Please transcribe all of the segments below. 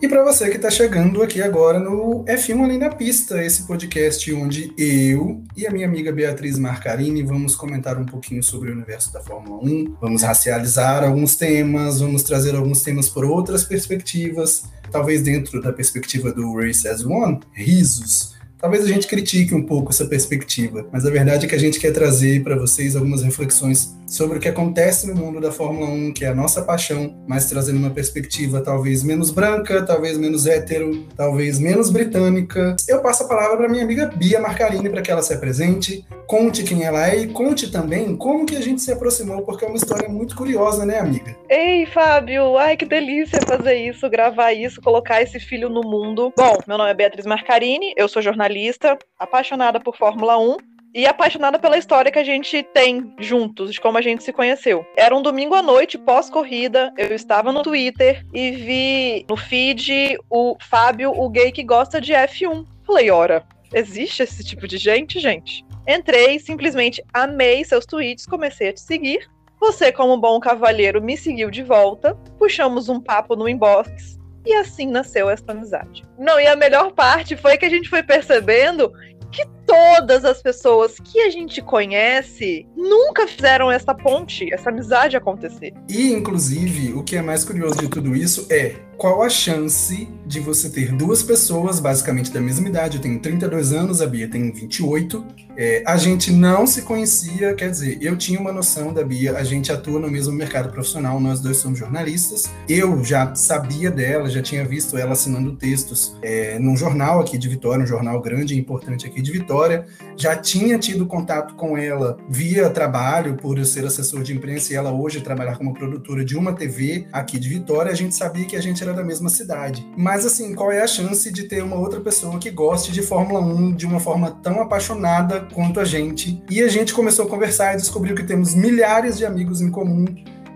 E para você que está chegando aqui agora no F1 Além da Pista, esse podcast onde eu e a minha amiga Beatriz Marcarini vamos comentar um pouquinho sobre o universo da Fórmula 1, vamos racializar alguns temas, vamos trazer alguns temas por outras perspectivas, talvez dentro da perspectiva do Race as One, risos Talvez a gente critique um pouco essa perspectiva, mas a verdade é que a gente quer trazer para vocês algumas reflexões sobre o que acontece no mundo da Fórmula 1, que é a nossa paixão, mas trazendo uma perspectiva talvez menos branca, talvez menos hétero, talvez menos britânica. Eu passo a palavra para minha amiga Bia Marcarini para que ela se apresente, conte quem ela é e conte também como que a gente se aproximou, porque é uma história muito curiosa, né, amiga? Ei, Fábio, ai que delícia fazer isso, gravar isso, colocar esse filho no mundo. Bom, meu nome é Beatriz Marcarini, eu sou jornalista jornalista, apaixonada por Fórmula 1 e apaixonada pela história que a gente tem juntos, de como a gente se conheceu. Era um domingo à noite, pós-corrida, eu estava no Twitter e vi no feed o Fábio, o gay que gosta de F1. Falei, ora, existe esse tipo de gente, gente? Entrei, simplesmente amei seus tweets, comecei a te seguir. Você, como bom cavalheiro, me seguiu de volta, puxamos um papo no inbox e assim nasceu essa amizade. Não, e a melhor parte foi que a gente foi percebendo que todas as pessoas que a gente conhece nunca fizeram essa ponte, essa amizade acontecer. E, inclusive, o que é mais curioso de tudo isso é qual a chance de você ter duas pessoas, basicamente da mesma idade, eu tenho 32 anos, a Bia tem 28, é, a gente não se conhecia, quer dizer, eu tinha uma noção da Bia, a gente atua no mesmo mercado profissional, nós dois somos jornalistas, eu já sabia dela, já tinha visto ela assinando textos é, num jornal aqui de Vitória, um jornal grande e importante aqui de Vitória, já tinha tido contato com ela via trabalho, por eu ser assessor de imprensa e ela hoje trabalhar como produtora de uma TV aqui de Vitória, a gente sabia que a gente era da mesma cidade. Mas assim, qual é a chance de ter uma outra pessoa que goste de Fórmula 1 de uma forma tão apaixonada quanto a gente? E a gente começou a conversar e descobriu que temos milhares de amigos em comum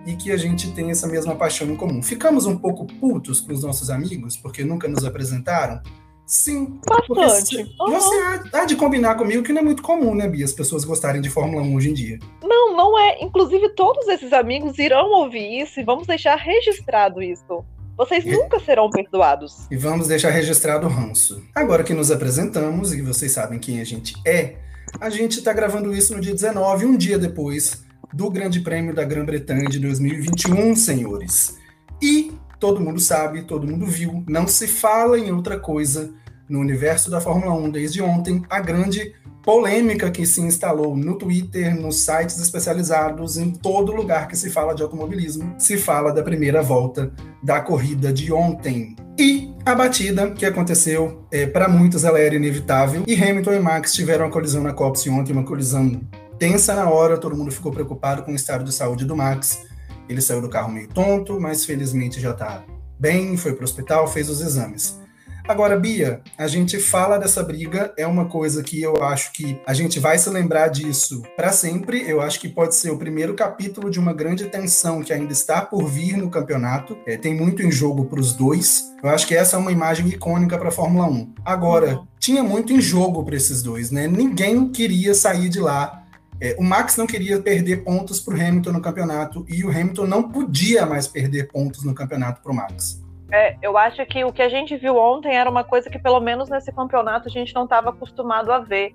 e que a gente tem essa mesma paixão em comum. Ficamos um pouco putos com os nossos amigos porque nunca nos apresentaram? Sim. Bastante. Uhum. Você há de combinar comigo que não é muito comum, né, Bia, as pessoas gostarem de Fórmula 1 hoje em dia. Não, não é. Inclusive, todos esses amigos irão ouvir isso e vamos deixar registrado isso. Vocês nunca serão perdoados. E vamos deixar registrado o ranço. Agora que nos apresentamos e vocês sabem quem a gente é, a gente está gravando isso no dia 19, um dia depois do Grande Prêmio da Grã-Bretanha de 2021, senhores. E todo mundo sabe, todo mundo viu, não se fala em outra coisa no universo da Fórmula 1 desde ontem, a grande polêmica que se instalou no Twitter, nos sites especializados, em todo lugar que se fala de automobilismo, se fala da primeira volta da corrida de ontem. E a batida que aconteceu, é, para muitos ela era inevitável, e Hamilton e Max tiveram uma colisão na Copse ontem, uma colisão tensa na hora, todo mundo ficou preocupado com o estado de saúde do Max. Ele saiu do carro meio tonto, mas felizmente já está bem, foi para o hospital, fez os exames. Agora, Bia, a gente fala dessa briga, é uma coisa que eu acho que a gente vai se lembrar disso para sempre. Eu acho que pode ser o primeiro capítulo de uma grande tensão que ainda está por vir no campeonato. É, tem muito em jogo para os dois. Eu acho que essa é uma imagem icônica para a Fórmula 1. Agora, uhum. tinha muito em jogo para esses dois, né? Ninguém queria sair de lá é, o Max não queria perder pontos para o Hamilton no campeonato e o Hamilton não podia mais perder pontos no campeonato para o Max. É, eu acho que o que a gente viu ontem era uma coisa que, pelo menos nesse campeonato, a gente não estava acostumado a ver.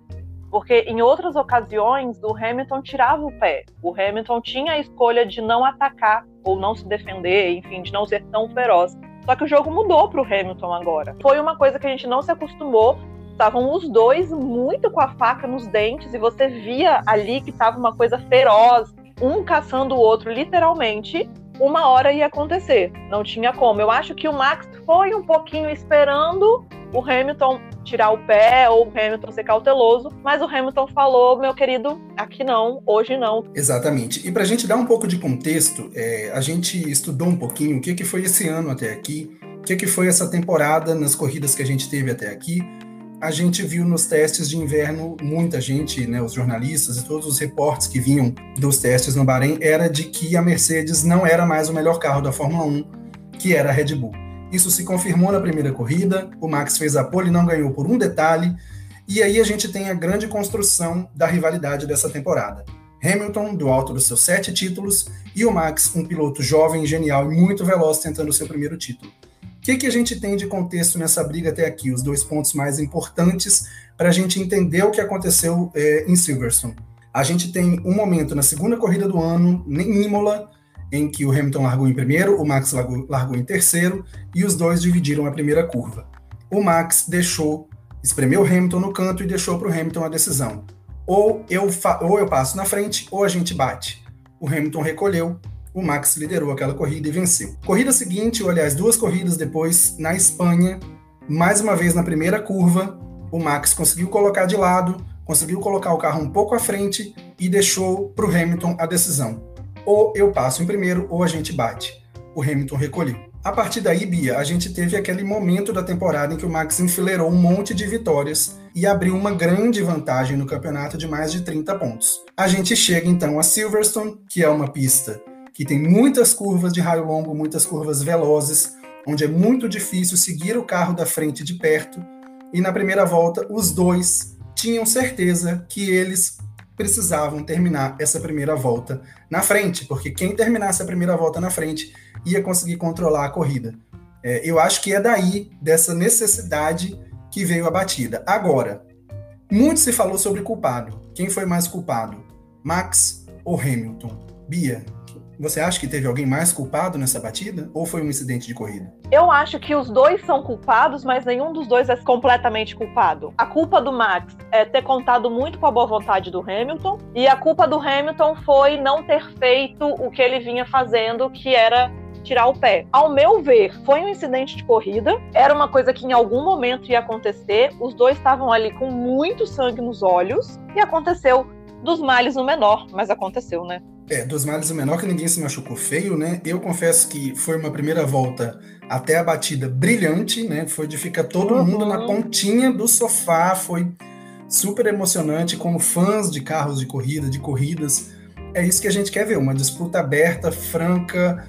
Porque em outras ocasiões, o Hamilton tirava o pé. O Hamilton tinha a escolha de não atacar ou não se defender, enfim, de não ser tão feroz. Só que o jogo mudou para o Hamilton agora. Foi uma coisa que a gente não se acostumou. Estavam os dois muito com a faca nos dentes e você via ali que estava uma coisa feroz, um caçando o outro literalmente uma hora ia acontecer. Não tinha como. Eu acho que o Max foi um pouquinho esperando o Hamilton tirar o pé ou o Hamilton ser cauteloso, mas o Hamilton falou, meu querido, aqui não, hoje não. Exatamente. E para a gente dar um pouco de contexto, é, a gente estudou um pouquinho o que, que foi esse ano até aqui, o que, que foi essa temporada nas corridas que a gente teve até aqui, a gente viu nos testes de inverno muita gente, né, os jornalistas e todos os reportes que vinham dos testes no Bahrein, era de que a Mercedes não era mais o melhor carro da Fórmula 1, que era a Red Bull. Isso se confirmou na primeira corrida, o Max fez a pole e não ganhou por um detalhe, e aí a gente tem a grande construção da rivalidade dessa temporada. Hamilton, do alto dos seus sete títulos, e o Max, um piloto jovem, genial e muito veloz tentando seu primeiro título que, que a gente tem de contexto nessa briga até aqui? Os dois pontos mais importantes para a gente entender o que aconteceu é, em Silverstone. A gente tem um momento na segunda corrida do ano, em Imola, em que o Hamilton largou em primeiro, o Max largou, largou em terceiro, e os dois dividiram a primeira curva. O Max deixou, espremeu o Hamilton no canto e deixou para o Hamilton a decisão. Ou eu, ou eu passo na frente, ou a gente bate. O Hamilton recolheu, o Max liderou aquela corrida e venceu. Corrida seguinte, ou aliás, duas corridas depois, na Espanha, mais uma vez na primeira curva, o Max conseguiu colocar de lado, conseguiu colocar o carro um pouco à frente e deixou para o Hamilton a decisão. Ou eu passo em primeiro, ou a gente bate. O Hamilton recolheu. A partir daí, Bia, a gente teve aquele momento da temporada em que o Max enfileirou um monte de vitórias e abriu uma grande vantagem no campeonato de mais de 30 pontos. A gente chega então a Silverstone, que é uma pista que tem muitas curvas de raio longo, muitas curvas velozes, onde é muito difícil seguir o carro da frente de perto. E na primeira volta, os dois tinham certeza que eles precisavam terminar essa primeira volta na frente, porque quem terminasse a primeira volta na frente ia conseguir controlar a corrida. É, eu acho que é daí, dessa necessidade, que veio a batida. Agora, muito se falou sobre culpado. Quem foi mais culpado? Max ou Hamilton? Bia, você acha que teve alguém mais culpado nessa batida? Ou foi um incidente de corrida? Eu acho que os dois são culpados, mas nenhum dos dois é completamente culpado. A culpa do Max é ter contado muito com a boa vontade do Hamilton, e a culpa do Hamilton foi não ter feito o que ele vinha fazendo, que era tirar o pé. Ao meu ver, foi um incidente de corrida, era uma coisa que em algum momento ia acontecer, os dois estavam ali com muito sangue nos olhos, e aconteceu dos males no menor, mas aconteceu, né? É, dos males o menor que ninguém se machucou feio, né? Eu confesso que foi uma primeira volta até a batida brilhante, né? Foi de ficar todo uhum. mundo na pontinha do sofá, foi super emocionante como fãs de carros de corrida, de corridas. É isso que a gente quer ver, uma disputa aberta, franca.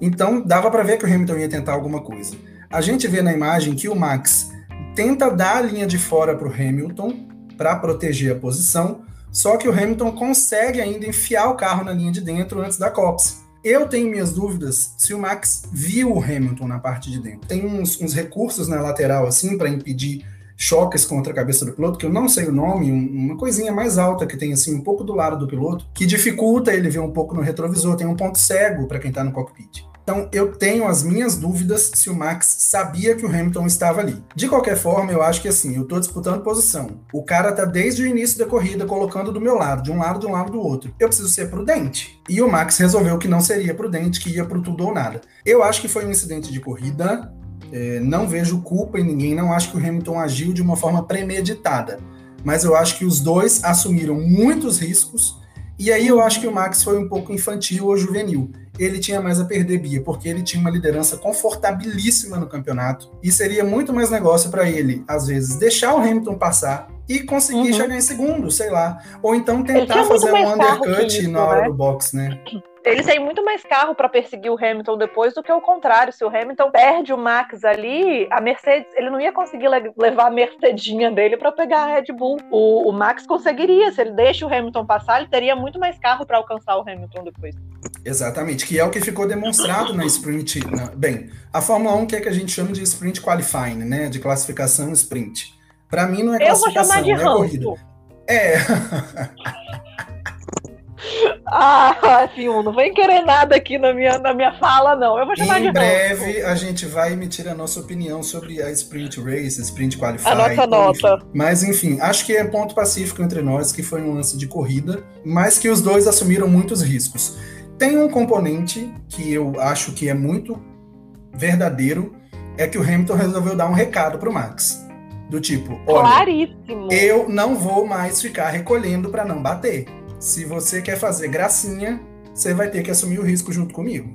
Então, dava para ver que o Hamilton ia tentar alguma coisa. A gente vê na imagem que o Max tenta dar a linha de fora para o Hamilton para proteger a posição, só que o Hamilton consegue ainda enfiar o carro na linha de dentro antes da copse. Eu tenho minhas dúvidas se o Max viu o Hamilton na parte de dentro. Tem uns, uns recursos na lateral assim para impedir choques contra a cabeça do piloto, que eu não sei o nome, uma coisinha mais alta que tem assim um pouco do lado do piloto, que dificulta ele ver um pouco no retrovisor, tem um ponto cego para quem está no cockpit. Então eu tenho as minhas dúvidas se o Max sabia que o Hamilton estava ali. De qualquer forma, eu acho que assim, eu estou disputando posição. O cara tá desde o início da corrida colocando do meu lado, de um lado de um lado do outro. Eu preciso ser prudente. E o Max resolveu que não seria prudente, que ia pro tudo ou nada. Eu acho que foi um incidente de corrida. É, não vejo culpa em ninguém, não acho que o Hamilton agiu de uma forma premeditada. Mas eu acho que os dois assumiram muitos riscos. E aí eu acho que o Max foi um pouco infantil ou juvenil ele tinha mais a perder, Bia, porque ele tinha uma liderança confortabilíssima no campeonato e seria muito mais negócio para ele, às vezes, deixar o Hamilton passar e conseguir uhum. chegar em segundo, sei lá. Ou então tentar fazer um undercut isso, na hora né? do box, né? Eles têm muito mais carro para perseguir o Hamilton depois do que o contrário. Se o Hamilton perde o Max ali, a Mercedes, ele não ia conseguir levar a Mercedinha dele para pegar a Red Bull. O, o, Max conseguiria, se ele deixa o Hamilton passar, ele teria muito mais carro para alcançar o Hamilton depois. Exatamente, que é o que ficou demonstrado na sprint. Na, bem, a Fórmula 1 que é que a gente chama de sprint qualifying, né? De classificação sprint. Para mim não é classificação, Eu vou chamar de é corrida. É. Ah, F1, não vem querer nada aqui na minha, na minha fala, não. Eu vou chamar em de Em breve a gente vai emitir a nossa opinião sobre a Sprint Race, Sprint Qualify. A nossa nota. Enfim. Mas enfim, acho que é ponto pacífico entre nós que foi um lance de corrida, mas que os dois assumiram muitos riscos. Tem um componente que eu acho que é muito verdadeiro, é que o Hamilton resolveu dar um recado pro Max. Do tipo, olha, Claríssimo. eu não vou mais ficar recolhendo para não bater se você quer fazer gracinha, você vai ter que assumir o risco junto comigo.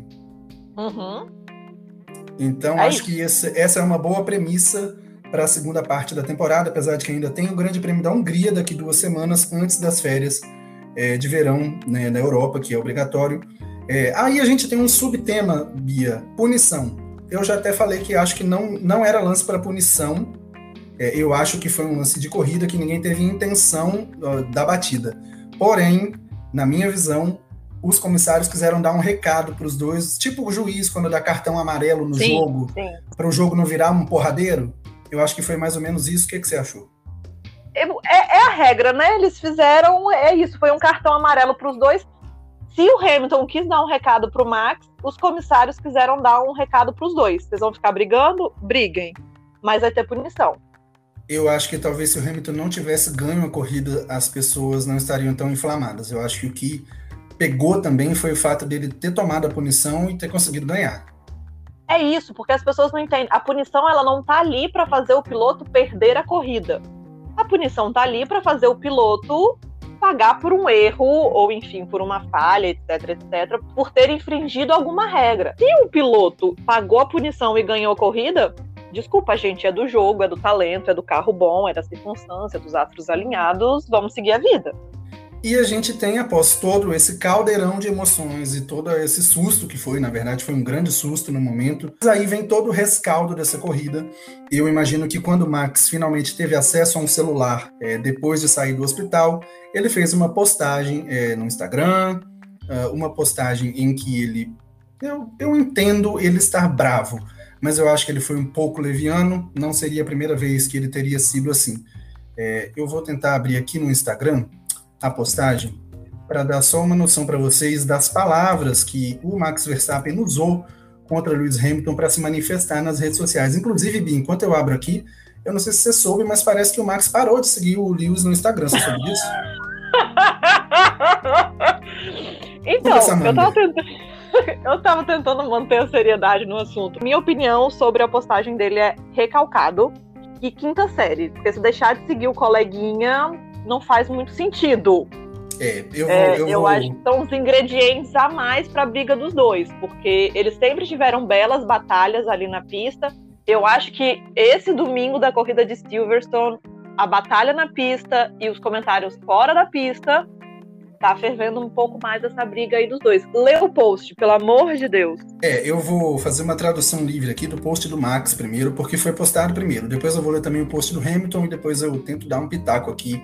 Uhum. Então, é acho isso. que essa, essa é uma boa premissa para a segunda parte da temporada, apesar de que ainda tem o Grande Prêmio da Hungria daqui duas semanas antes das férias é, de verão né, na Europa, que é obrigatório. É, aí a gente tem um subtema, Bia, punição. Eu já até falei que acho que não, não era lance para punição. É, eu acho que foi um lance de corrida que ninguém teve intenção da batida. Porém, na minha visão, os comissários quiseram dar um recado para os dois, tipo o juiz quando dá cartão amarelo no sim, jogo, para o jogo não virar um porradeiro. Eu acho que foi mais ou menos isso. O que, que você achou? É, é, a regra, né? Eles fizeram, é isso, foi um cartão amarelo para os dois. Se o Hamilton quis dar um recado para o Max, os comissários quiseram dar um recado para os dois. Vocês vão ficar brigando? Briguem. Mas vai ter punição. Eu acho que talvez se o Hamilton não tivesse ganho a corrida, as pessoas não estariam tão inflamadas. Eu acho que o que pegou também foi o fato dele ter tomado a punição e ter conseguido ganhar. É isso, porque as pessoas não entendem. A punição ela não tá ali para fazer o piloto perder a corrida. A punição tá ali para fazer o piloto pagar por um erro ou enfim por uma falha, etc, etc, por ter infringido alguma regra. Se o piloto pagou a punição e ganhou a corrida, desculpa, gente, é do jogo, é do talento, é do carro bom, é da circunstância, dos astros alinhados, vamos seguir a vida. E a gente tem, após todo esse caldeirão de emoções e todo esse susto que foi, na verdade, foi um grande susto no momento. Mas aí vem todo o rescaldo dessa corrida. Eu imagino que quando Max finalmente teve acesso a um celular é, depois de sair do hospital, ele fez uma postagem é, no Instagram, uh, uma postagem em que ele. Eu, eu entendo ele estar bravo, mas eu acho que ele foi um pouco leviano. Não seria a primeira vez que ele teria sido assim. É, eu vou tentar abrir aqui no Instagram a postagem para dar só uma noção para vocês das palavras que o Max Verstappen usou contra Lewis Hamilton para se manifestar nas redes sociais. Inclusive, Bi, enquanto eu abro aqui, eu não sei se você soube, mas parece que o Max parou de seguir o Lewis no Instagram. Você soube disso? então, eu tava, tentando, eu tava tentando manter a seriedade no assunto. Minha opinião sobre a postagem dele é recalcado e quinta série. Porque se deixar de seguir o coleguinha, não faz muito sentido. É, eu, vou, é, eu, eu vou... acho que são os ingredientes a mais para a briga dos dois, porque eles sempre tiveram belas batalhas ali na pista. Eu acho que esse domingo da corrida de Silverstone, a batalha na pista e os comentários fora da pista, tá fervendo um pouco mais essa briga aí dos dois. Lê o post, pelo amor de Deus. É, eu vou fazer uma tradução livre aqui do post do Max primeiro, porque foi postado primeiro. Depois eu vou ler também o post do Hamilton e depois eu tento dar um pitaco aqui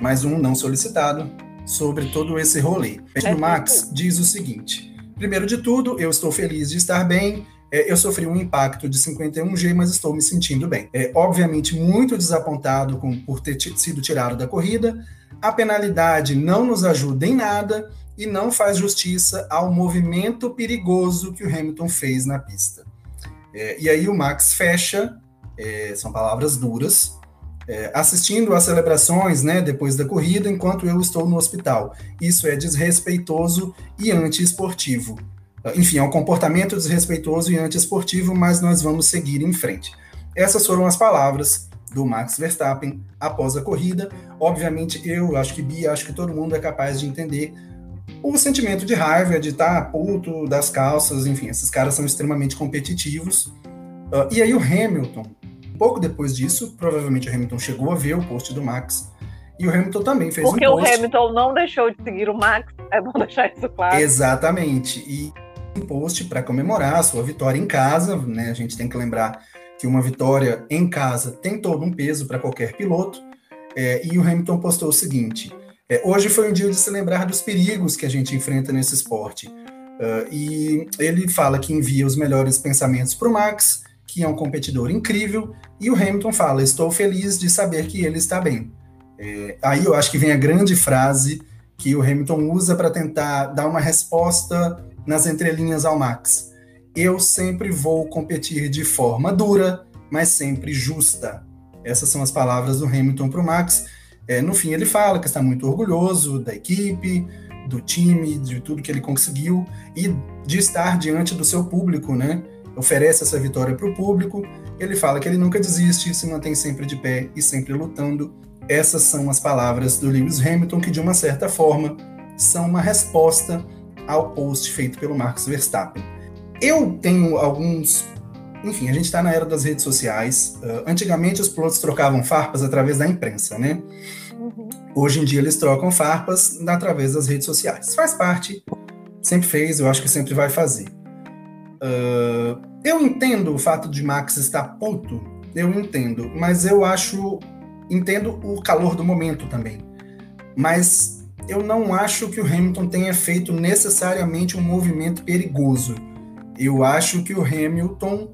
mais um não solicitado, sobre todo esse rolê. O Max diz o seguinte: primeiro de tudo, eu estou feliz de estar bem. É, eu sofri um impacto de 51G, mas estou me sentindo bem. É, obviamente, muito desapontado com, por ter sido tirado da corrida. A penalidade não nos ajuda em nada e não faz justiça ao movimento perigoso que o Hamilton fez na pista. É, e aí o Max fecha, é, são palavras duras, é, assistindo às celebrações né, depois da corrida, enquanto eu estou no hospital. Isso é desrespeitoso e antiesportivo. Enfim, é um comportamento desrespeitoso e antiesportivo, mas nós vamos seguir em frente. Essas foram as palavras do Max Verstappen após a corrida. Obviamente, eu acho que Bia, acho que todo mundo é capaz de entender o sentimento de raiva, de estar tá puto das calças, enfim, esses caras são extremamente competitivos. Uh, e aí o Hamilton, pouco depois disso, provavelmente o Hamilton chegou a ver o post do Max. E o Hamilton também fez Porque um post. Porque o Hamilton não deixou de seguir o Max, é bom deixar isso claro. Exatamente. E um post para comemorar a sua vitória em casa, né? A gente tem que lembrar que uma vitória em casa tem todo um peso para qualquer piloto. É, e o Hamilton postou o seguinte: é, hoje foi um dia de se lembrar dos perigos que a gente enfrenta nesse esporte. Uh, e ele fala que envia os melhores pensamentos para o Max, que é um competidor incrível, e o Hamilton fala: Estou feliz de saber que ele está bem. É, aí eu acho que vem a grande frase que o Hamilton usa para tentar dar uma resposta nas entrelinhas ao Max. Eu sempre vou competir de forma dura, mas sempre justa. Essas são as palavras do Hamilton para o Max. É, no fim, ele fala que está muito orgulhoso da equipe, do time, de tudo que ele conseguiu e de estar diante do seu público, né? oferece essa vitória para o público. Ele fala que ele nunca desiste, se mantém sempre de pé e sempre lutando. Essas são as palavras do Lewis Hamilton, que de uma certa forma são uma resposta ao post feito pelo Max Verstappen. Eu tenho alguns. Enfim, a gente está na era das redes sociais. Uh, antigamente os pilotos trocavam farpas através da imprensa, né? Uhum. Hoje em dia eles trocam farpas através das redes sociais. Faz parte, sempre fez, eu acho que sempre vai fazer. Uh, eu entendo o fato de Max estar puto, eu entendo, mas eu acho. Entendo o calor do momento também. Mas eu não acho que o Hamilton tenha feito necessariamente um movimento perigoso. Eu acho que o Hamilton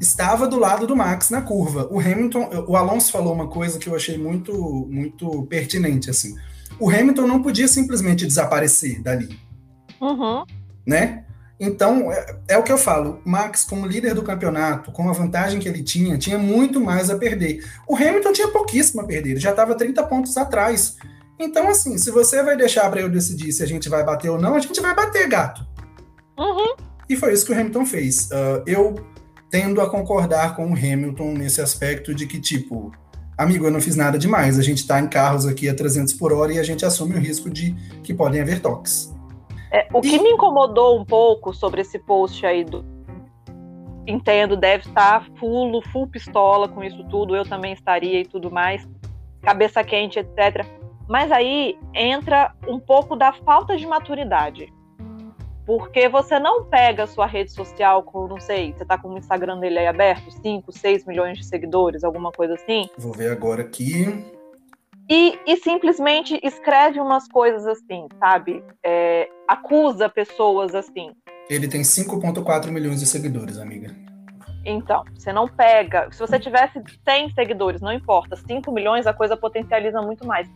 estava do lado do Max na curva. O Hamilton, o Alonso falou uma coisa que eu achei muito, muito pertinente assim. O Hamilton não podia simplesmente desaparecer dali, uhum. né? Então, é, é, o que eu falo. Max, como líder do campeonato, com a vantagem que ele tinha, tinha muito mais a perder. O Hamilton tinha pouquíssimo a perder, ele já estava 30 pontos atrás. Então, assim, se você vai deixar para eu decidir se a gente vai bater ou não, a gente vai bater, gato. Uhum. E foi isso que o Hamilton fez. Uh, eu tendo a concordar com o Hamilton nesse aspecto de que, tipo, amigo, eu não fiz nada demais. A gente está em carros aqui a 300 por hora e a gente assume o risco de que podem haver toques. É, o que me incomodou um pouco sobre esse post aí do. Entendo, deve estar full, full pistola com isso tudo, eu também estaria e tudo mais, cabeça quente, etc. Mas aí entra um pouco da falta de maturidade. Porque você não pega a sua rede social com, não sei, você tá com o Instagram dele aí aberto, 5, 6 milhões de seguidores, alguma coisa assim. Vou ver agora aqui e, e simplesmente escreve umas coisas assim, sabe? É, acusa pessoas assim. Ele tem 5,4 milhões de seguidores, amiga. Então, você não pega. Se você tivesse 100 seguidores, não importa, 5 milhões, a coisa potencializa muito mais.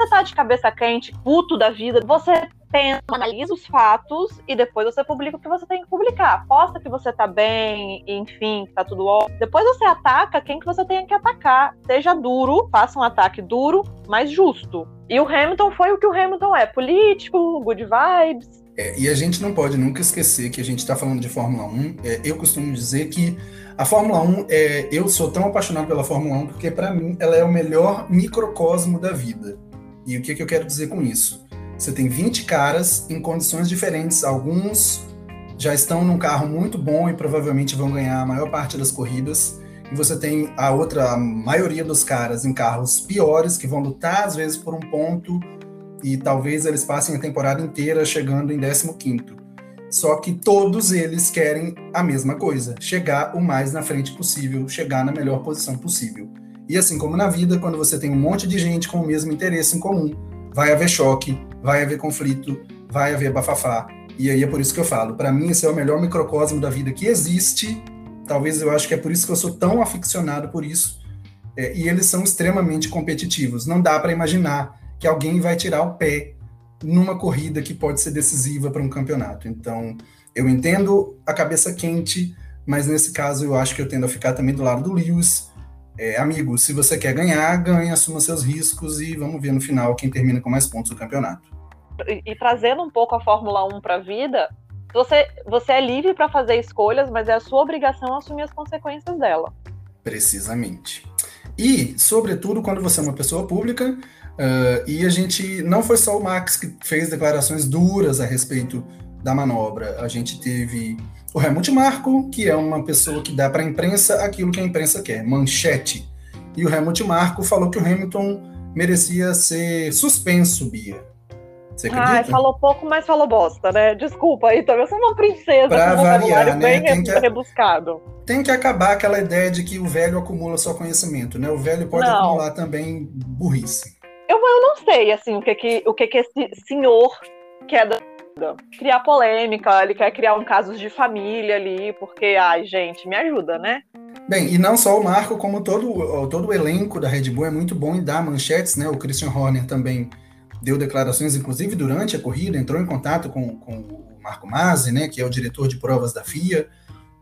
Você tá de cabeça quente, puto da vida, você pensa, analisa os fatos e depois você publica o que você tem que publicar. Posta que você tá bem, enfim, tá tudo ótimo. Depois você ataca quem que você tem que atacar. Seja duro, faça um ataque duro, mas justo. E o Hamilton foi o que o Hamilton é: político, good vibes. É, e a gente não pode nunca esquecer que a gente está falando de Fórmula 1. É, eu costumo dizer que a Fórmula 1, é, eu sou tão apaixonado pela Fórmula 1 porque, para mim, ela é o melhor microcosmo da vida. E o que, que eu quero dizer com isso? Você tem 20 caras em condições diferentes. Alguns já estão num carro muito bom e provavelmente vão ganhar a maior parte das corridas. E você tem a outra, a maioria dos caras em carros piores, que vão lutar às vezes por um ponto e talvez eles passem a temporada inteira chegando em 15. Só que todos eles querem a mesma coisa: chegar o mais na frente possível, chegar na melhor posição possível. E assim como na vida, quando você tem um monte de gente com o mesmo interesse em comum, vai haver choque, vai haver conflito, vai haver bafafá. E aí é por isso que eu falo, para mim esse é o melhor microcosmo da vida que existe. Talvez eu acho que é por isso que eu sou tão aficionado por isso. É, e eles são extremamente competitivos. Não dá para imaginar que alguém vai tirar o pé numa corrida que pode ser decisiva para um campeonato. Então, eu entendo a cabeça quente, mas nesse caso eu acho que eu tendo a ficar também do lado do Lewis, é, amigo, se você quer ganhar, ganhe, assuma seus riscos e vamos ver no final quem termina com mais pontos do campeonato. E, e trazendo um pouco a Fórmula 1 para a vida, você, você é livre para fazer escolhas, mas é a sua obrigação assumir as consequências dela. Precisamente. E, sobretudo, quando você é uma pessoa pública, uh, e a gente não foi só o Max que fez declarações duras a respeito da manobra, a gente teve o Helmut Marko, que é uma pessoa que dá para a imprensa aquilo que a imprensa quer, manchete. E o Helmut Marko falou que o Hamilton merecia ser suspenso, Bia. Você acredita? Ah, falou pouco, mas falou bosta, né? Desculpa, aí também eu sou uma princesa pra com variar, né? bem tem que, rebuscado. Tem que acabar aquela ideia de que o velho acumula só conhecimento, né? O velho pode não. acumular também burrice. Eu, eu não sei, assim, o que que, o que que esse senhor quer da criar polêmica, ele quer criar um caso de família ali, porque, ai, gente, me ajuda, né? Bem, e não só o Marco, como todo, todo o elenco da Red Bull é muito bom em dar manchetes, né? O Christian Horner também deu declarações, inclusive durante a corrida, entrou em contato com, com o Marco Masi, né? Que é o diretor de provas da FIA,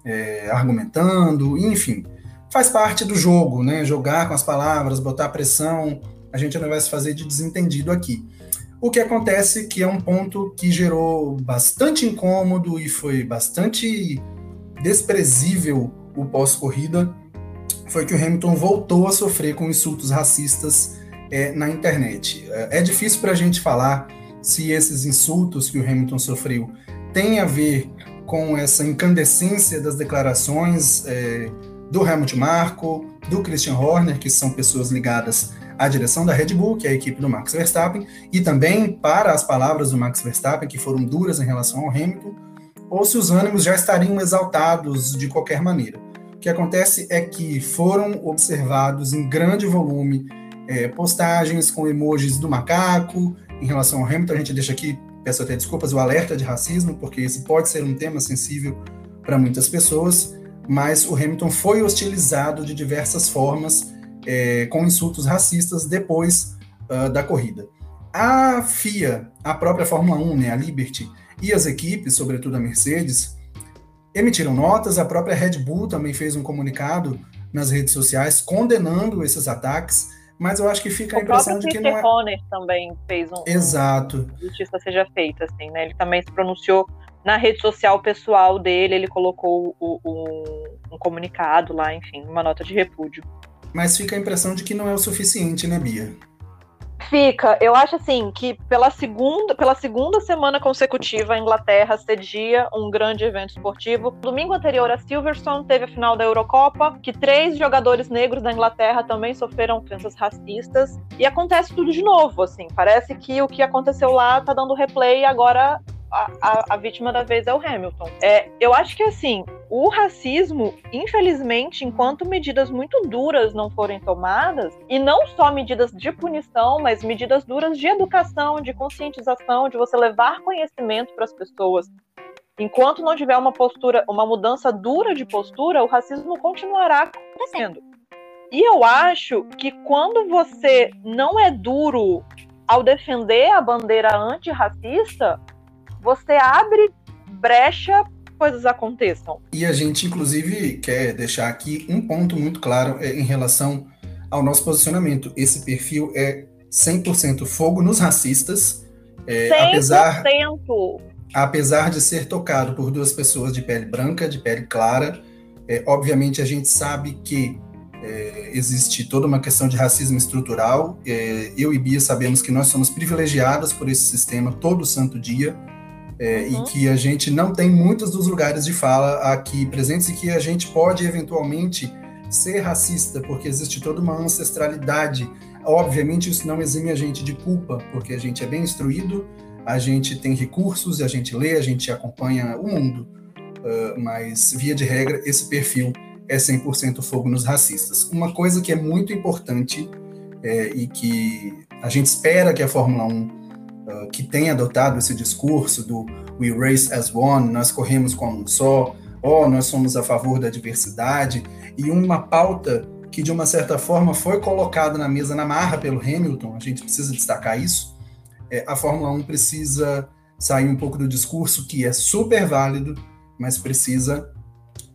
é, argumentando, enfim. Faz parte do jogo, né? Jogar com as palavras, botar pressão. A gente não vai se fazer de desentendido aqui. O que acontece que é um ponto que gerou bastante incômodo e foi bastante desprezível o pós-corrida, foi que o Hamilton voltou a sofrer com insultos racistas é, na internet. É, é difícil para a gente falar se esses insultos que o Hamilton sofreu têm a ver com essa incandescência das declarações é, do Helmut Marko, do Christian Horner, que são pessoas ligadas à direção da Red Bull, que é a equipe do Max Verstappen, e também para as palavras do Max Verstappen, que foram duras em relação ao Hamilton, ou se os ânimos já estariam exaltados de qualquer maneira. O que acontece é que foram observados em grande volume é, postagens com emojis do macaco, em relação ao Hamilton, a gente deixa aqui, peço até desculpas, o alerta de racismo, porque esse pode ser um tema sensível para muitas pessoas, mas o Hamilton foi hostilizado de diversas formas, é, com insultos racistas, depois uh, da corrida. A FIA, a própria Fórmula 1, né, a Liberty, e as equipes, sobretudo a Mercedes, emitiram notas, a própria Red Bull também fez um comunicado nas redes sociais condenando esses ataques, mas eu acho que fica a impressão de que não é... Horner também fez um... Exato. Um, justiça seja feita, assim, né? Ele também se pronunciou na rede social pessoal dele, ele colocou o, o, um comunicado lá, enfim, uma nota de repúdio. Mas fica a impressão de que não é o suficiente, né, Bia? Fica. Eu acho assim que pela segunda, pela segunda semana consecutiva a Inglaterra cedia um grande evento esportivo. Domingo anterior a Silverstone teve a final da Eurocopa, que três jogadores negros da Inglaterra também sofreram ofensas racistas e acontece tudo de novo, assim. Parece que o que aconteceu lá tá dando replay agora a, a, vítima da vez é o Hamilton. É, eu acho que assim, o racismo, infelizmente, enquanto medidas muito duras não forem tomadas, e não só medidas de punição, mas medidas duras de educação, de conscientização, de você levar conhecimento para as pessoas. Enquanto não tiver uma postura, uma mudança dura de postura, o racismo continuará acontecendo. E eu acho que quando você não é duro ao defender a bandeira antirracista, você abre brecha coisas aconteçam. E a gente, inclusive, quer deixar aqui um ponto muito claro é, em relação ao nosso posicionamento. Esse perfil é 100% fogo nos racistas. É, 100%. Apesar, apesar de ser tocado por duas pessoas de pele branca, de pele clara, é, obviamente a gente sabe que é, existe toda uma questão de racismo estrutural. É, eu e Bia sabemos que nós somos privilegiadas por esse sistema todo santo dia é, uhum. e que a gente não tem muitos dos lugares de fala aqui presentes e que a gente pode eventualmente ser racista, porque existe toda uma ancestralidade. Obviamente, isso não exime a gente de culpa, porque a gente é bem instruído, a gente tem recursos, a gente lê, a gente acompanha o mundo. Uh, mas, via de regra, esse perfil é 100% fogo nos racistas. Uma coisa que é muito importante é, e que a gente espera que a Fórmula 1 uh, que tem adotado esse discurso do We Race as One, nós corremos como um só, oh, nós somos a favor da diversidade, e uma pauta que de uma certa forma foi colocada na mesa na marra pelo Hamilton, a gente precisa destacar isso, é, a Fórmula 1 precisa sair um pouco do discurso que é super válido, mas precisa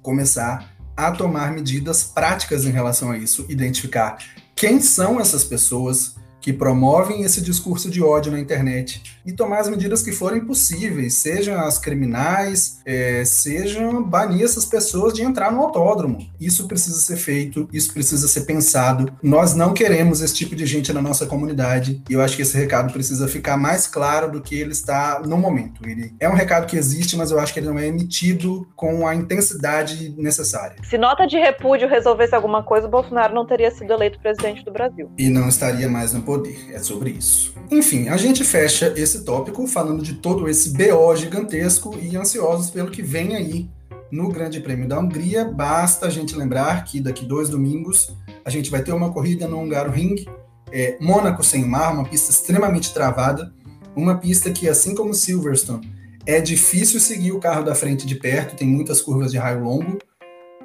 começar a tomar medidas práticas em relação a isso, identificar quem são essas pessoas, que promovem esse discurso de ódio na internet e tomar as medidas que forem possíveis, sejam as criminais, é, sejam banir essas pessoas de entrar no autódromo. Isso precisa ser feito, isso precisa ser pensado. Nós não queremos esse tipo de gente na nossa comunidade e eu acho que esse recado precisa ficar mais claro do que ele está no momento. Ele é um recado que existe, mas eu acho que ele não é emitido com a intensidade necessária. Se nota de repúdio resolvesse alguma coisa, o Bolsonaro não teria sido eleito presidente do Brasil. E não estaria mais no poder poder. É sobre isso. Enfim, a gente fecha esse tópico falando de todo esse BO gigantesco e ansiosos pelo que vem aí no Grande Prêmio da Hungria. Basta a gente lembrar que daqui dois domingos a gente vai ter uma corrida no Hungaroring, é, Mônaco sem mar, uma pista extremamente travada, uma pista que, assim como Silverstone, é difícil seguir o carro da frente de perto, tem muitas curvas de raio longo,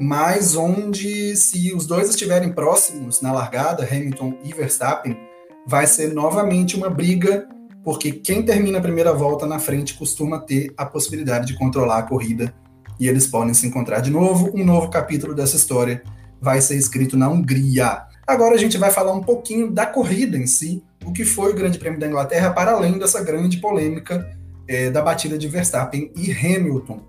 mas onde, se os dois estiverem próximos na largada, Hamilton e Verstappen, vai ser novamente uma briga, porque quem termina a primeira volta na frente costuma ter a possibilidade de controlar a corrida e eles podem se encontrar de novo. Um novo capítulo dessa história vai ser escrito na Hungria. Agora a gente vai falar um pouquinho da corrida em si, o que foi o Grande Prêmio da Inglaterra, para além dessa grande polêmica é, da batida de Verstappen e Hamilton.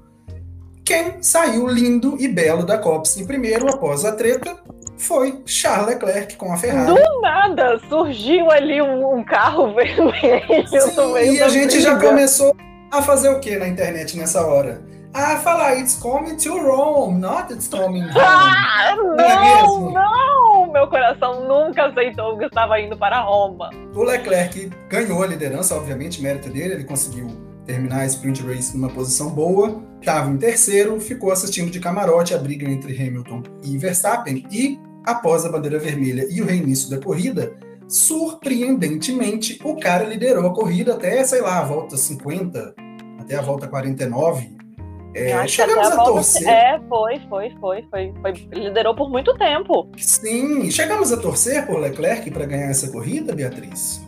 Quem saiu lindo e belo da Copse em primeiro após a treta foi Charles Leclerc com a Ferrari. Do nada surgiu ali um, um carro vermelho Sim, no meio E a gente briga. já começou a fazer o que na internet nessa hora? A falar, it's coming to Rome, not it's coming home. Ah, não, não, é não, meu coração nunca aceitou que estava indo para Roma. O Leclerc ganhou a liderança, obviamente, mérito dele, ele conseguiu terminar a sprint race numa posição boa, estava em terceiro, ficou assistindo de camarote a briga entre Hamilton e Verstappen e após a bandeira vermelha e o reinício da corrida, Surpreendentemente, o cara liderou a corrida até, sei lá, a volta 50, até a volta 49. É, chegamos a, a torcer. É, foi, foi, foi, foi, foi. Liderou por muito tempo. Sim, chegamos a torcer por Leclerc para ganhar essa corrida, Beatriz?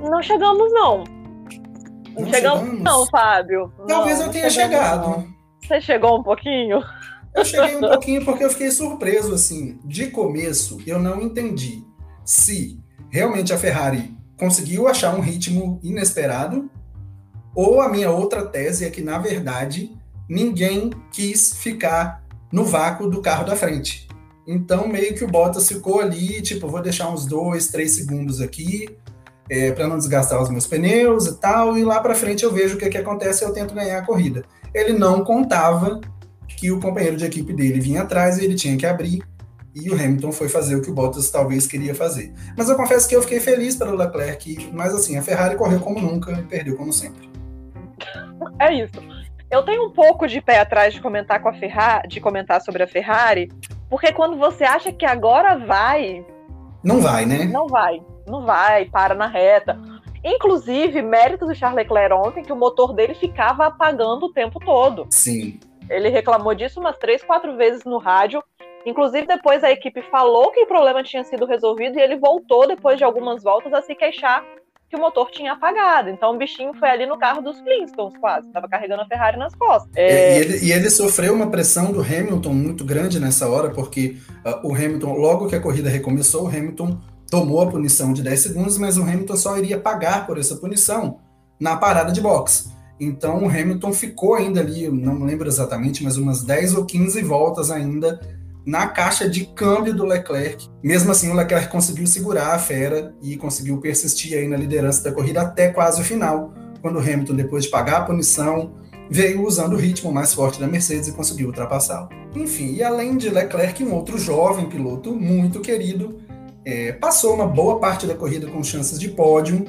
Não chegamos, não. Não, chegamos, chegamos, não, Fábio. Talvez não, eu tenha chegado. Não. Você chegou um pouquinho? Eu cheguei um pouquinho porque eu fiquei surpreso, assim. De começo, eu não entendi se realmente a Ferrari conseguiu achar um ritmo inesperado ou a minha outra tese é que, na verdade, ninguém quis ficar no vácuo do carro da frente. Então, meio que o Bottas ficou ali, tipo, vou deixar uns dois, três segundos aqui, é, para não desgastar os meus pneus e tal, e lá para frente eu vejo o que, que acontece e eu tento ganhar a corrida. Ele não contava que o companheiro de equipe dele vinha atrás e ele tinha que abrir, e o Hamilton foi fazer o que o Bottas talvez queria fazer. Mas eu confesso que eu fiquei feliz pelo Leclerc, mas assim, a Ferrari correu como nunca e perdeu como sempre. É isso. Eu tenho um pouco de pé atrás de comentar com a Ferrari, de comentar sobre a Ferrari, porque quando você acha que agora vai, não vai, né? Não vai não vai, para na reta. Inclusive, mérito do Charles Leclerc ontem, que o motor dele ficava apagando o tempo todo. Sim. Ele reclamou disso umas três, quatro vezes no rádio. Inclusive, depois a equipe falou que o problema tinha sido resolvido e ele voltou, depois de algumas voltas, a se queixar que o motor tinha apagado. Então o bichinho foi ali no carro dos Flintstones, quase. Tava carregando a Ferrari nas costas. É... E, ele, e, ele, sofreu uma pressão do Hamilton muito grande nessa hora, porque uh, o Hamilton, logo que a corrida recomeçou, o Hamilton tomou a punição de 10 segundos, mas o Hamilton só iria pagar por essa punição na parada de boxe. Então o Hamilton ficou ainda ali, não lembro exatamente, mas umas 10 ou 15 voltas ainda na caixa de câmbio do Leclerc. Mesmo assim, o Leclerc conseguiu segurar a fera e conseguiu persistir aí na liderança da corrida até quase o final, quando o Hamilton, depois de pagar a punição, veio usando o ritmo mais forte da Mercedes e conseguiu ultrapassá-lo. Enfim, e além de Leclerc, um outro jovem piloto muito querido, é, passou uma boa parte da corrida com chances de pódio.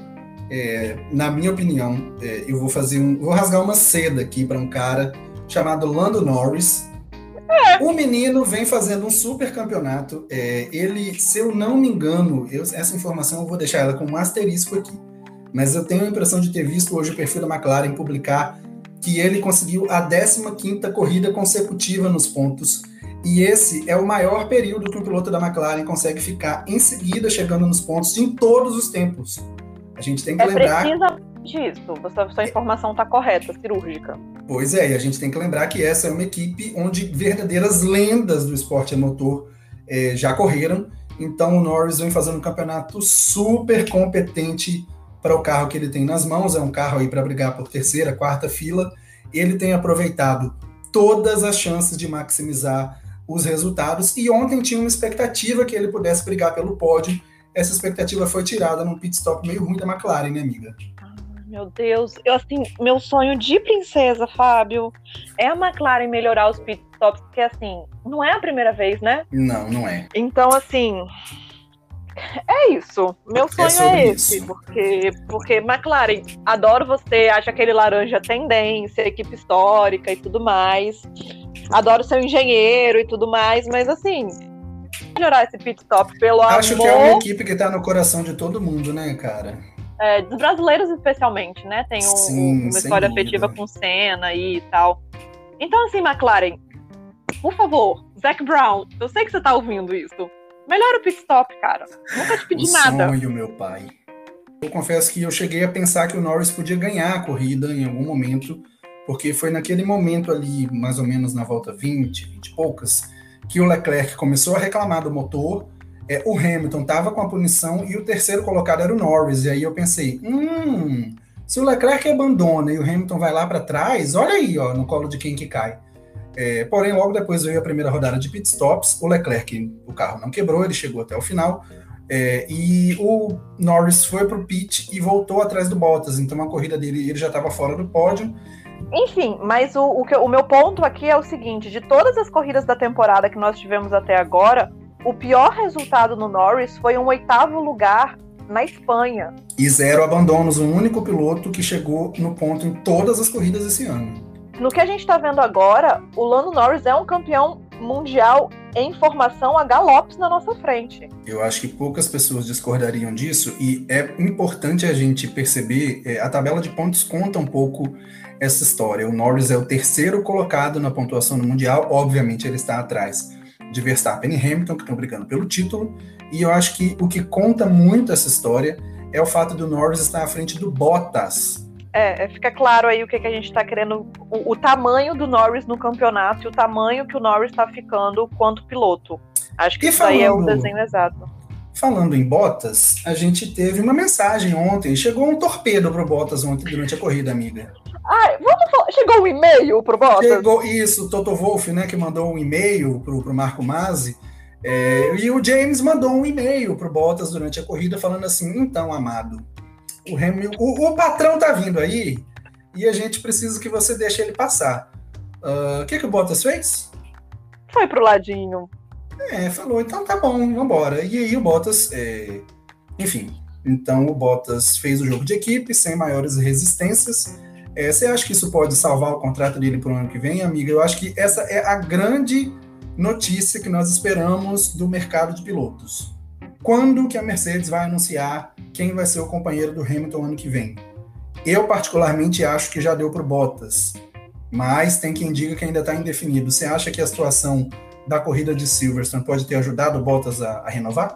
É, na minha opinião, é, eu vou fazer um, vou rasgar uma seda aqui para um cara chamado Lando Norris. O menino vem fazendo um super campeonato. É, ele, se eu não me engano, eu, essa informação eu vou deixar ela com um asterisco aqui. Mas eu tenho a impressão de ter visto hoje o perfil da McLaren publicar que ele conseguiu a 15 corrida consecutiva nos pontos e esse é o maior período que um piloto da McLaren consegue ficar em seguida chegando nos pontos em todos os tempos. A gente tem que é lembrar. Precisamente isso. Sua, sua informação está correta, cirúrgica. Pois é, e a gente tem que lembrar que essa é uma equipe onde verdadeiras lendas do esporte a motor é, já correram. Então o Norris vem fazendo um campeonato super competente para o carro que ele tem nas mãos. É um carro aí para brigar por terceira, quarta fila. Ele tem aproveitado todas as chances de maximizar os resultados. E ontem tinha uma expectativa que ele pudesse brigar pelo pódio. Essa expectativa foi tirada num pit stop meio ruim da McLaren, né, amiga? Meu Deus, eu assim, meu sonho de princesa, Fábio, é a McLaren melhorar os pit stops, porque assim, não é a primeira vez, né? Não, não é. Então, assim, é isso. Meu sonho é, é esse. Isso. Porque, porque McLaren, adoro você, acha aquele laranja tendência, equipe histórica e tudo mais adoro ser um engenheiro e tudo mais, mas assim, melhorar esse pit stop pelo Acho amor... que é uma equipe que tá no coração de todo mundo, né, cara? É, dos brasileiros especialmente, né? Tem um, Sim, uma história afetiva com Senna e tal. Então, assim, McLaren, por favor, Zac Brown, eu sei que você tá ouvindo isso. Melhora o pit stop, cara. Nunca te pedi o nada. Sonho, meu pai. Eu confesso que eu cheguei a pensar que o Norris podia ganhar a corrida em algum momento porque foi naquele momento ali, mais ou menos na volta 20, 20 e poucas, que o Leclerc começou a reclamar do motor, é, o Hamilton estava com a punição e o terceiro colocado era o Norris. E aí eu pensei, hum, se o Leclerc abandona e o Hamilton vai lá para trás, olha aí, ó, no colo de quem que cai. É, porém, logo depois veio a primeira rodada de pitstops, o Leclerc, o carro não quebrou, ele chegou até o final, é, e o Norris foi para o pit e voltou atrás do Bottas, então a corrida dele ele já estava fora do pódio, enfim, mas o, o, que, o meu ponto aqui é o seguinte: de todas as corridas da temporada que nós tivemos até agora, o pior resultado no Norris foi um oitavo lugar na Espanha. E zero abandonos, o único piloto que chegou no ponto em todas as corridas esse ano. No que a gente está vendo agora, o Lando Norris é um campeão mundial em formação a galopes na nossa frente. Eu acho que poucas pessoas discordariam disso e é importante a gente perceber, é, a tabela de pontos conta um pouco essa história. O Norris é o terceiro colocado na pontuação no Mundial, obviamente ele está atrás de Verstappen e Hamilton, que estão brigando pelo título, e eu acho que o que conta muito essa história é o fato do Norris estar à frente do Bottas, é, é, fica claro aí o que, que a gente está querendo, o, o, tamanho do Norris no campeonato e o tamanho que o Norris está ficando quanto piloto. Acho que e isso falando, aí é o desenho exato. Falando em Bottas, a gente teve uma mensagem ontem, chegou um torpedo pro Bottas ontem durante a corrida, amiga. Ah, vamos falar, chegou um e-mail pro Bottas? Chegou, isso, o Toto Wolff, né, que mandou um e-mail pro, pro Marco Mazzi, é, e o James mandou um e-mail pro Bottas durante a corrida falando assim, então, amado, o, Hamilton, o, o, patrão tá vindo aí e a gente precisa que você deixe ele passar. Ah, o uh, que, que o Bottas fez? Foi pro ladinho. É, falou, então tá bom, vambora. E aí o Bottas, é... enfim, então o Bottas fez o jogo de equipe sem maiores resistências. É, você acha que isso pode salvar o contrato dele para o ano que vem, amiga? Eu acho que essa é a grande notícia que nós esperamos do mercado de pilotos. Quando que a Mercedes vai anunciar quem vai ser o companheiro do Hamilton ano que vem. Eu, particularmente, acho que já deu para o Bottas, mas tem quem diga que ainda está indefinido. Você acha que a situação da corrida de Silverstone pode ter ajudado o Bottas a, a renovar?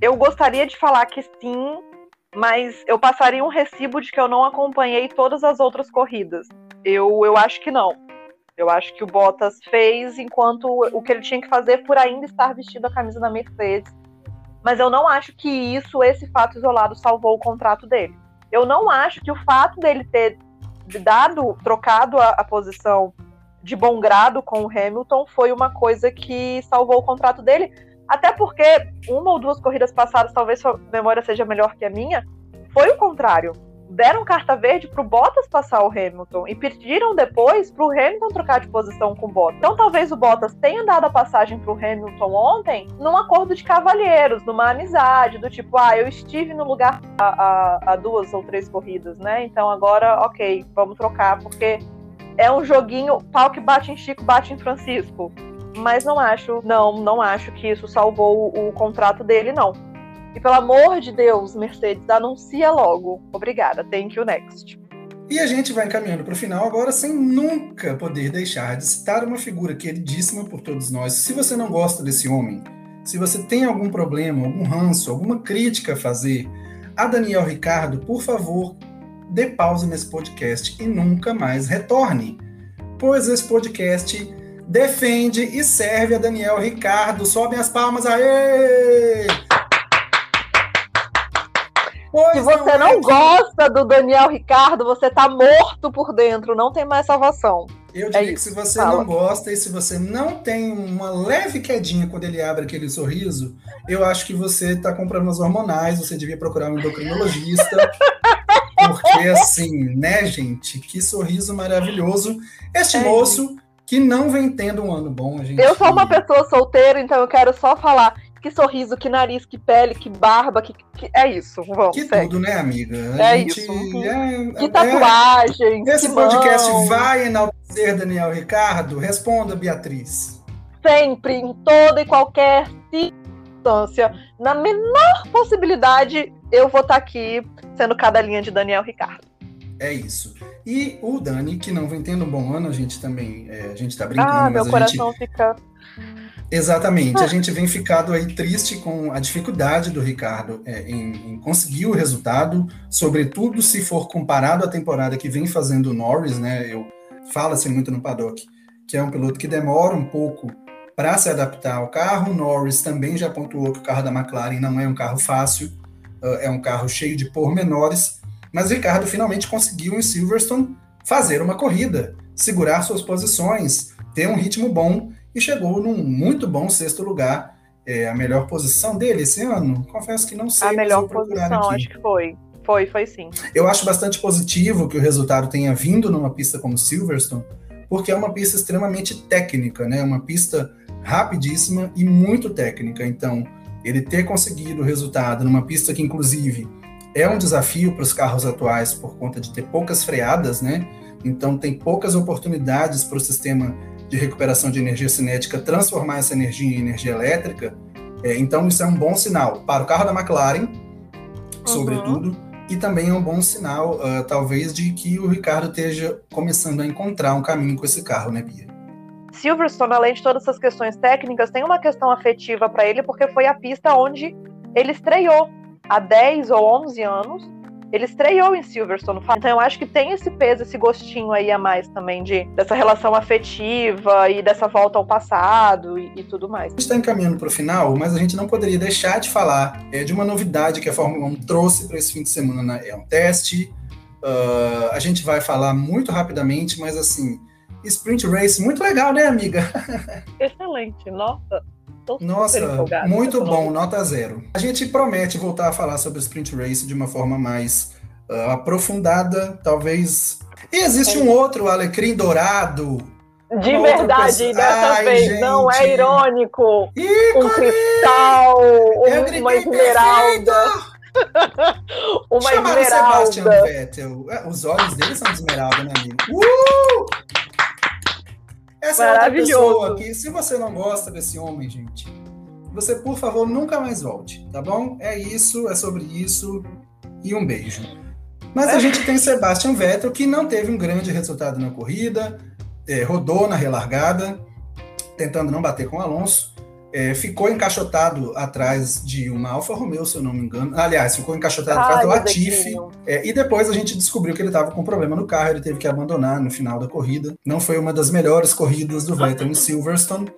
Eu gostaria de falar que sim, mas eu passaria um recibo de que eu não acompanhei todas as outras corridas. Eu, eu acho que não. Eu acho que o Bottas fez enquanto o que ele tinha que fazer por ainda estar vestido a camisa da Mercedes mas eu não acho que isso, esse fato isolado, salvou o contrato dele. Eu não acho que o fato dele ter dado, trocado a, a posição de bom grado com o Hamilton foi uma coisa que salvou o contrato dele. Até porque uma ou duas corridas passadas, talvez sua memória seja melhor que a minha, foi o contrário deram carta verde pro Bottas passar o Hamilton e pediram depois pro Hamilton trocar de posição com o Bottas. Então talvez o Bottas tenha dado a passagem pro Hamilton ontem num acordo de cavalheiros, numa amizade, do tipo, ah, eu estive no lugar há, duas ou três corridas, né? Então agora, ok, vamos trocar, porque é um joguinho, pau que bate em Chico, bate em Francisco. Mas não acho, não, não acho que isso salvou o, o contrato dele, não. E pelo amor de Deus, Mercedes, anuncia logo. Obrigada. Thank you next. E a gente vai encaminhando para o final agora sem nunca poder deixar de citar uma figura queridíssima por todos nós. Se você não gosta desse homem, se você tem algum problema, algum ranço, alguma crítica a fazer a Daniel Ricardo, por favor, dê pausa nesse podcast e nunca mais retorne. Pois esse podcast defende e serve a Daniel Ricardo. Sobem as palmas, aê! Pois Se você não, é gosta do Daniel Ricardo, você tá morto por dentro, não tem mais salvação. Eu diria é que se você Fala. não gosta e se você não tem uma leve quedinha quando ele abre aquele sorriso, eu acho que você tá com problemas hormonais, você devia procurar um endocrinologista. porque assim, né, gente? Que sorriso maravilhoso. Este é moço isso. Que não vem tendo um ano bom, gente. Eu sou uma pessoa solteira, então eu quero só falar que sorriso, que nariz, que pele, que barba, que, que é isso. Vamos, que segue. tudo, né, amiga? A é gente, isso. É, que tatuagem. É, esse que podcast mão. vai enaltecer Daniel Ricardo? Responda, Beatriz. Sempre, em toda e qualquer circunstância, na menor possibilidade, eu vou estar aqui sendo cada linha de Daniel Ricardo. É isso. E o Dani, que não vem tendo um bom ano, a gente também, é, a gente tá brincando, ah, mas meu coração gente... fica Exatamente. A gente vem ficado aí triste com a dificuldade do Ricardo é, em, em, conseguir o resultado, sobretudo se for comparado à temporada que vem fazendo o Norris, né? Eu falo-se muito no paddock, que é um piloto que demora um pouco para se adaptar ao carro. O Norris também já pontuou que o carro da McLaren não é um carro fácil, uh, é um carro cheio de pormenores, mas Ricardo finalmente conseguiu em Silverstone fazer uma corrida, segurar suas posições, ter um ritmo bom e chegou num muito bom sexto lugar. É, a melhor posição dele esse ano? Confesso que não sei. A melhor posição, acho que foi. Foi, foi sim. Eu acho bastante positivo que o resultado tenha vindo numa pista como Silverstone, porque é uma pista extremamente técnica, né? Uma pista rapidíssima e muito técnica. Então, ele ter conseguido o resultado numa pista que, inclusive, é um desafio para os carros atuais por conta de ter poucas freadas, né? Então, tem poucas oportunidades para o sistema de recuperação de energia cinética transformar essa energia em energia elétrica, é, então isso é um bom sinal para o carro da McLaren, uhum. sobretudo, e também é um bom sinal, uh, talvez, de que o Ricardo esteja começando a encontrar um caminho com esse carro, né, Bia? Silverstone, além de todas essas questões técnicas, tem uma questão afetiva para ele, porque foi a pista onde ele estreou há 10 ou 11 anos ele estreou em Silverstone. Então eu acho que tem esse peso, esse gostinho aí a mais também de dessa relação afetiva e dessa volta ao passado e, e tudo mais. A gente está encaminhando para o final, mas a gente não poderia deixar de falar é, de uma novidade que a Fórmula 1 trouxe para esse fim de semana. Né? É um teste. Uh, a gente vai falar muito rapidamente, mas assim, Sprint Race, muito legal, né, amiga? Excelente, nossa. Nossa, muito bom, nota zero. A gente promete voltar a falar sobre o Sprint Race de uma forma mais uh, aprofundada, talvez. E existe é. um outro alecrim dourado. De verdade, dessa Ai, vez, gente. não é irônico. Ícone! Um cristal, um, uma esmeralda. uma Chamaram esmeralda. Sebastian Vettel. É, os olhos dele são de esmeralda, né, amigo? Uh! Essa é outra pessoa que, se você não gosta desse homem, gente, você, por favor, nunca mais volte, tá bom? É isso, é sobre isso e um beijo. Mas a gente tem Sebastian Vettel, que não teve um grande resultado na corrida, é, rodou na relargada, tentando não bater com o Alonso, é, ficou encaixotado atrás de uma Alfa Romeo, se eu não me engano. Aliás, ficou encaixotado Ai, atrás do Latifi. É, e depois a gente descobriu que ele estava com problema no carro, ele teve que abandonar no final da corrida. Não foi uma das melhores corridas do Vettel em Silverstone.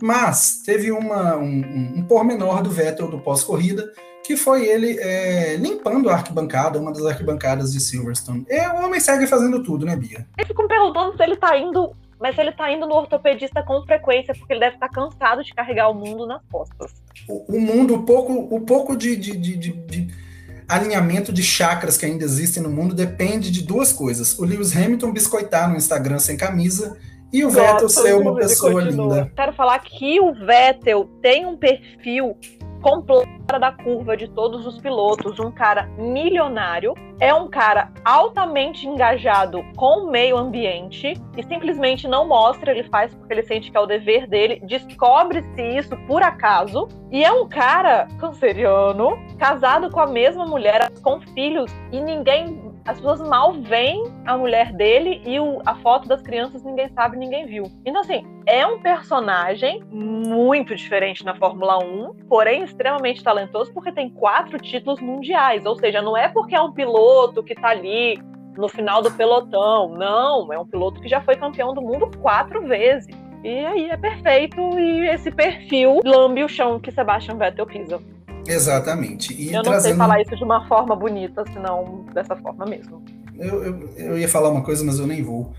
Mas teve uma, um, um, um pormenor do Vettel do pós-corrida, que foi ele é, limpando a arquibancada, uma das arquibancadas de Silverstone. É, o homem segue fazendo tudo, né, Bia? Eu fico me perguntando se ele tá indo mas ele tá indo no ortopedista com frequência, porque ele deve estar tá cansado de carregar o mundo nas costas. O, o mundo, o pouco, o pouco de, de, de, de, alinhamento de chakras que ainda existem no mundo depende de duas coisas. O Lewis Hamilton biscoitar no Instagram sem camisa e o Nossa, Vettel ser uma pessoa linda. Quero falar que o Vettel tem um perfil completa da curva de todos os pilotos, um cara milionário, é um cara altamente engajado com o meio ambiente e simplesmente não mostra, ele faz porque ele sente que é o dever dele, descobre-se isso por acaso, e é um cara canceriano, casado com a mesma mulher, com filhos, e ninguém as pessoas mal veem a mulher dele e o, a foto das crianças ninguém sabe, ninguém viu. Então, assim, é um personagem muito diferente na Fórmula 1, porém extremamente talentoso, porque tem quatro títulos mundiais. Ou seja, não é porque é um piloto que tá ali no final do pelotão. Não, é um piloto que já foi campeão do mundo quatro vezes. E aí é perfeito, e esse perfil lambe o chão que Sebastian Vettel pisa. Exatamente. E eu não trazendo... sei falar isso de uma forma bonita, senão dessa forma mesmo. Eu, eu, eu, ia falar uma coisa, mas eu nem vou.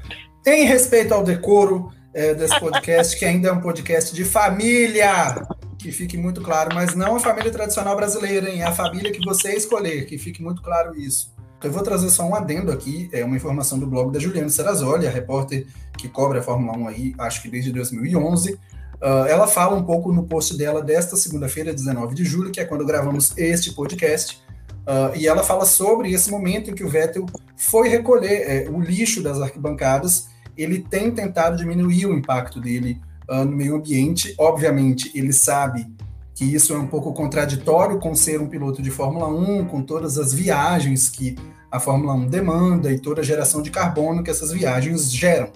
Em respeito ao decoro é, desse podcast, que ainda é um podcast de família, que fique muito claro, mas não a família tradicional brasileira, hein? É a família que você escolher, que fique muito claro isso. Eu vou trazer só um adendo aqui, é uma informação do blog da Juliana Serrazoli, a repórter que cobre a Fórmula 1 aí, acho que desde 2011. Uh, ela fala um pouco no post dela desta segunda-feira, 19 de julho, que é quando gravamos este podcast, uh, e ela fala sobre esse momento em que o Vettel foi recolher é, o lixo das arquibancadas. Ele tem tentado diminuir o impacto dele uh, no meio ambiente. Obviamente, ele sabe que isso é um pouco contraditório com ser um piloto de Fórmula 1, com todas as viagens que a Fórmula 1 demanda e toda a geração de carbono que essas viagens geram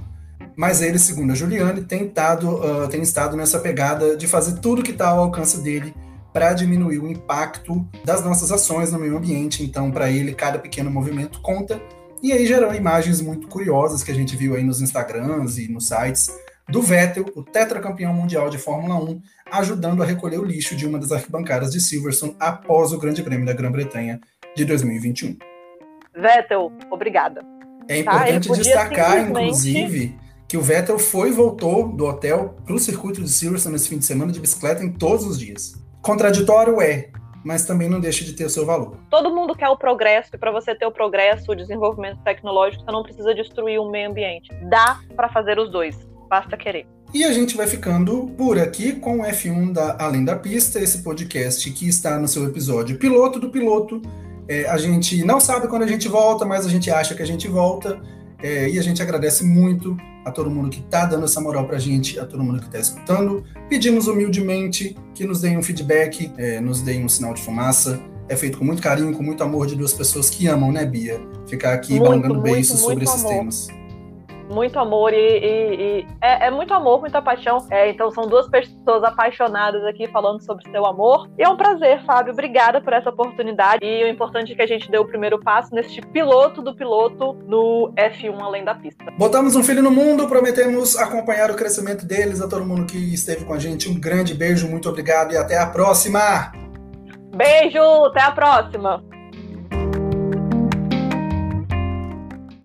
mas ele, segundo a Juliane, tem, tado, uh, tem estado nessa pegada de fazer tudo que está ao alcance dele para diminuir o impacto das nossas ações no meio ambiente. Então, para ele, cada pequeno movimento conta. E aí gerou imagens muito curiosas que a gente viu aí nos Instagrams e nos sites do Vettel, o tetracampeão mundial de Fórmula 1, ajudando a recolher o lixo de uma das arquibancadas de Silverstone após o Grande Prêmio da Grã-Bretanha de 2021. Vettel, obrigada. É tá, importante tá, destacar, simplesmente... inclusive, que o Vettel foi e voltou do hotel para o circuito de Silverstone nesse fim de semana de bicicleta em todos os dias. Contraditório é, mas também não deixa de ter o seu valor. Todo mundo quer o progresso, e para você ter o progresso, o desenvolvimento tecnológico, você não precisa destruir o meio ambiente. Dá para fazer os dois, basta querer. E a gente vai ficando por aqui com o F1 da Além da Pista, esse podcast que está no seu episódio piloto do piloto. É, a gente não sabe quando a gente volta, mas a gente acha que a gente volta. É, e a gente agradece muito a todo mundo que está dando essa moral para a gente, a todo mundo que está escutando. Pedimos humildemente que nos deem um feedback, é, nos deem um sinal de fumaça. É feito com muito carinho, com muito amor de duas pessoas que amam, né, Bia? Ficar aqui muito, balangando beiços sobre esses amor. temas muito amor e, e, e é, é, muito amor, muita paixão. É, então são duas pessoas apaixonadas aqui falando sobre seu amor. E é um prazer, Fábio. Obrigada por essa oportunidade. E o importante é que a gente deu o primeiro passo neste piloto do piloto no F1 Além da Pista. Botamos um filho no mundo, prometemos acompanhar o crescimento deles. A todo mundo que esteve com a gente, um grande beijo, muito obrigado e até a próxima! Beijo, até a próxima!